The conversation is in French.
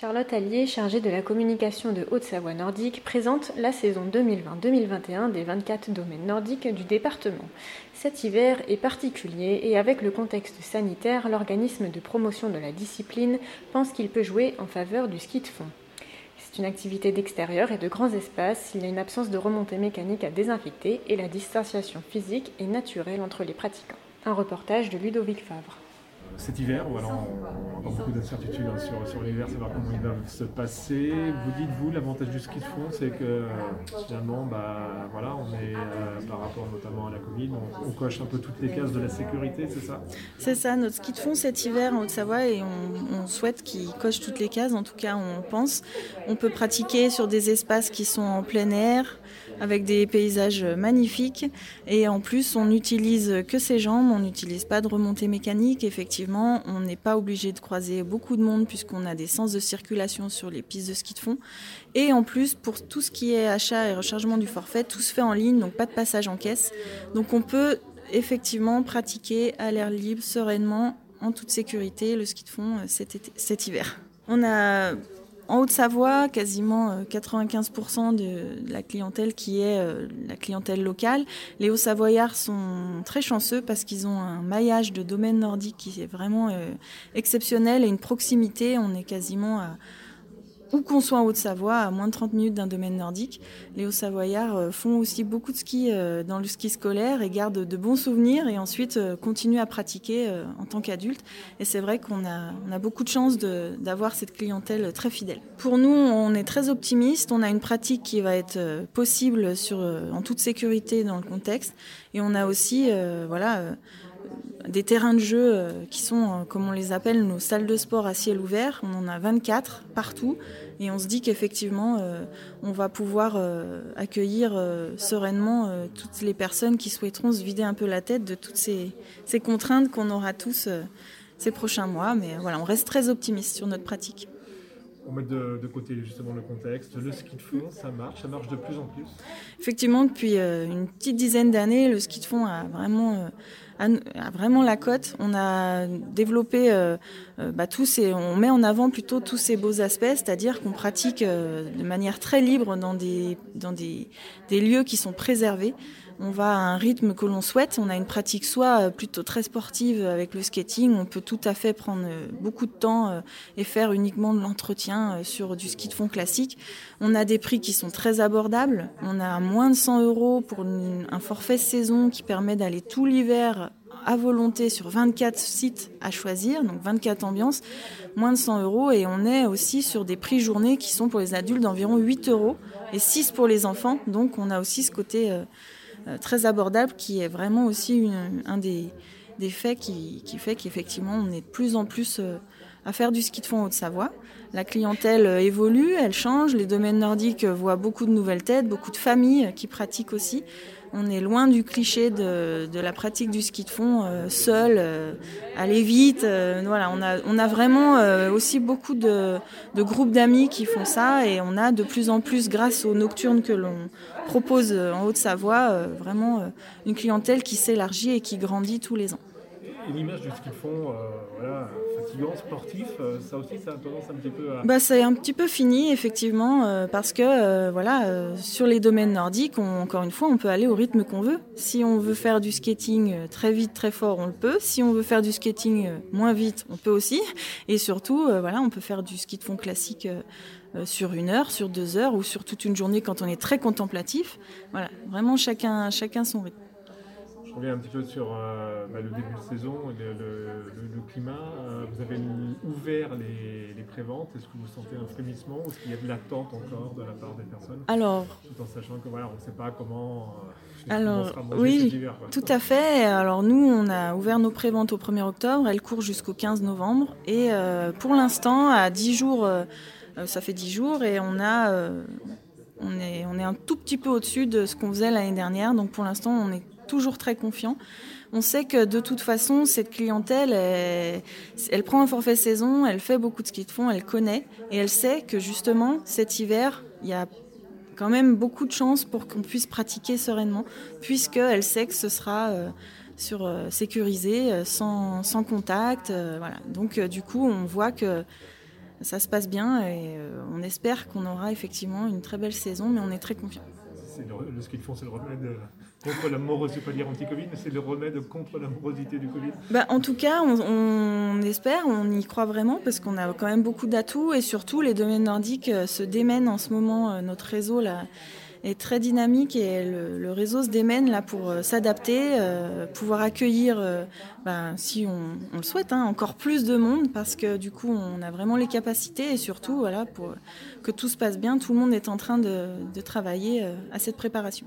Charlotte Allier, chargée de la communication de Haute-Savoie Nordique, présente la saison 2020-2021 des 24 domaines nordiques du département. Cet hiver est particulier et avec le contexte sanitaire, l'organisme de promotion de la discipline pense qu'il peut jouer en faveur du ski de fond. C'est une activité d'extérieur et de grands espaces, il y a une absence de remontée mécanique à désinfecter et la distanciation physique est naturelle entre les pratiquants. Un reportage de Ludovic Favre cet hiver, voilà, on, a beaucoup d'incertitudes hein, sur, sur l'hiver, savoir comment il va se passer. Vous dites, vous, l'avantage du ski de fond, c'est que finalement, bah, voilà, on est, euh, par rapport notamment à la Covid, on, coche un peu toutes les cases de la sécurité, c'est ça? C'est ça, notre ski de fond cet hiver en Haute-Savoie et on, on souhaite qu'il coche toutes les cases, en tout cas on pense. On peut pratiquer sur des espaces qui sont en plein air, avec des paysages magnifiques. Et en plus, on n'utilise que ses jambes, on n'utilise pas de remontée mécanique. Effectivement, on n'est pas obligé de croiser beaucoup de monde puisqu'on a des sens de circulation sur les pistes de ski de fond. Et en plus, pour tout ce qui est achat et rechargement du forfait, tout se fait en ligne, donc pas de passage en caisse. Donc on peut effectivement pratiquer à l'air libre, sereinement, en toute sécurité, le ski de fond euh, cet, cet hiver. On a en Haute-Savoie, quasiment 95% euh, de la clientèle qui est euh, la clientèle locale. Les Hauts-Savoyards sont très chanceux parce qu'ils ont un maillage de domaines nordiques qui est vraiment euh, exceptionnel et une proximité. On est quasiment à où qu'on soit en Haute-Savoie, à moins de 30 minutes d'un domaine nordique. Les Hauts-Savoyards euh, font aussi beaucoup de ski euh, dans le ski scolaire et gardent de bons souvenirs et ensuite euh, continuent à pratiquer en tant qu'adultes. Et c'est vrai qu'on a, beaucoup de chance d'avoir cette clientèle très fidèle. Pour nous, on est très optimiste. On a une pratique qui va être possible sur, en toute sécurité dans le contexte. Et on a aussi, voilà, des terrains de jeu euh, qui sont, euh, comme on les appelle, nos salles de sport à ciel ouvert. On en a 24 partout et on se dit qu'effectivement, euh, on va pouvoir accueillir sereinement toutes les personnes qui souhaiteront se vider un peu la tête de toutes ces, ces contraintes qu'on aura tous ces prochains mois. Mais voilà, on reste très optimiste sur notre pratique on met de, côté justement le contexte. Le ski de fond, ça marche, ça marche de plus en plus. Effectivement, depuis une petite dizaine d'années, le ski de fond a vraiment a vraiment la cote. On a développé euh, euh, bah, tous ces, on met en avant plutôt tous ces beaux aspects, c'est-à-dire qu'on pratique euh, de manière très libre dans des, dans des, des lieux qui sont préservés on va à un rythme que l'on souhaite. On a une pratique soit plutôt très sportive avec le skating, on peut tout à fait prendre beaucoup de temps et faire uniquement de l'entretien sur du ski de fond classique. On a des prix qui sont très abordables. On a moins de 100 euros pour un forfait saison qui permet d'aller tout l'hiver à volonté sur 24 sites à choisir, donc 24 ambiances, moins de 100 euros. Et on est aussi sur des prix journées qui sont pour les adultes d'environ 8 euros et 6 pour les enfants. Donc on a aussi ce côté euh, euh, très abordable qui est vraiment aussi un des, faits qui, fait qu'effectivement on est de plus en plus euh, à faire du ski de fond en Haute-Savoie. La clientèle évolue, elle change, les domaines nordiques voient beaucoup de nouvelles têtes, beaucoup de familles qui pratiquent aussi. On est loin du cliché de, la pratique du ski de fond euh, seul, euh, aller vite. Euh, voilà, on a, vraiment aussi beaucoup de, groupes d'amis qui font ça et on a de plus en plus, grâce aux nocturnes que l'on propose en Haute-Savoie, vraiment une clientèle qui s'élargit et qui grandit tous les ans. Et l'image du ski de fond, voilà, sportif, euh, ça aussi, ça a tendance un petit peu à... Bah, c'est un petit peu fini, effectivement, euh, parce que, euh, voilà, sur les domaines nordiques, encore une fois, on peut aller au rythme qu'on veut. Si on veut faire du skating très vite, très fort, on le peut. Si on veut faire du skating moins vite, on peut aussi. Et surtout, voilà, on peut faire du ski de fond classique sur une heure, sur deux heures ou sur toute une journée quand on est très contemplatif. Voilà, vraiment chacun, chacun son rythme reviens un petit peu sur euh, bah, le début de saison, le, le, climat. Euh, vous avez ouvert les, les préventes. Est-ce que vous sentez un frémissement ou est-ce qu'il y a de l'attente encore de la part des personnes? Alors, tout en sachant que voilà, on ne sait pas comment. Euh, alors, oui, tout à fait. Alors nous, on a ouvert nos préventes au 1er octobre. Elles courent jusqu'au 15 novembre. Et pour l'instant, à 10 jours, ça fait 10 jours, et on a on est, on est un tout petit peu au-dessus de ce qu'on faisait l'année dernière. Donc pour l'instant, on est toujours très confiants. On sait que de toute façon, cette clientèle, elle, prend un forfait saison, elle fait beaucoup de ski de fond, elle connaît, et elle sait que justement, cet hiver, il y a quand même beaucoup de chances pour qu'on puisse pratiquer sereinement, puisqu'elle sait que ce sera euh, sur, euh, sécurisé, euh, sans contact. voilà. Donc du coup, on voit que ça se passe bien et on espère qu'on aura effectivement une très belle saison, mais on est très confiant. Le, ski de fond, c'est le remède contre la morosité, anti-Covid, c'est le remède contre la morosité du Covid bah, En tout cas, on, espère, on y croit vraiment, parce qu'on a quand même beaucoup d'atouts, et surtout les domaines nordiques euh, se démènent en ce moment. Euh, notre réseau là, est très dynamique et le, réseau se démène là, pour euh, s'adapter, pouvoir accueillir, bah, si on, le souhaite, hein, encore plus de monde, parce que du coup, on a vraiment les capacités, et surtout, voilà, pour que tout se passe bien, tout le monde est en train de travailler à cette préparation.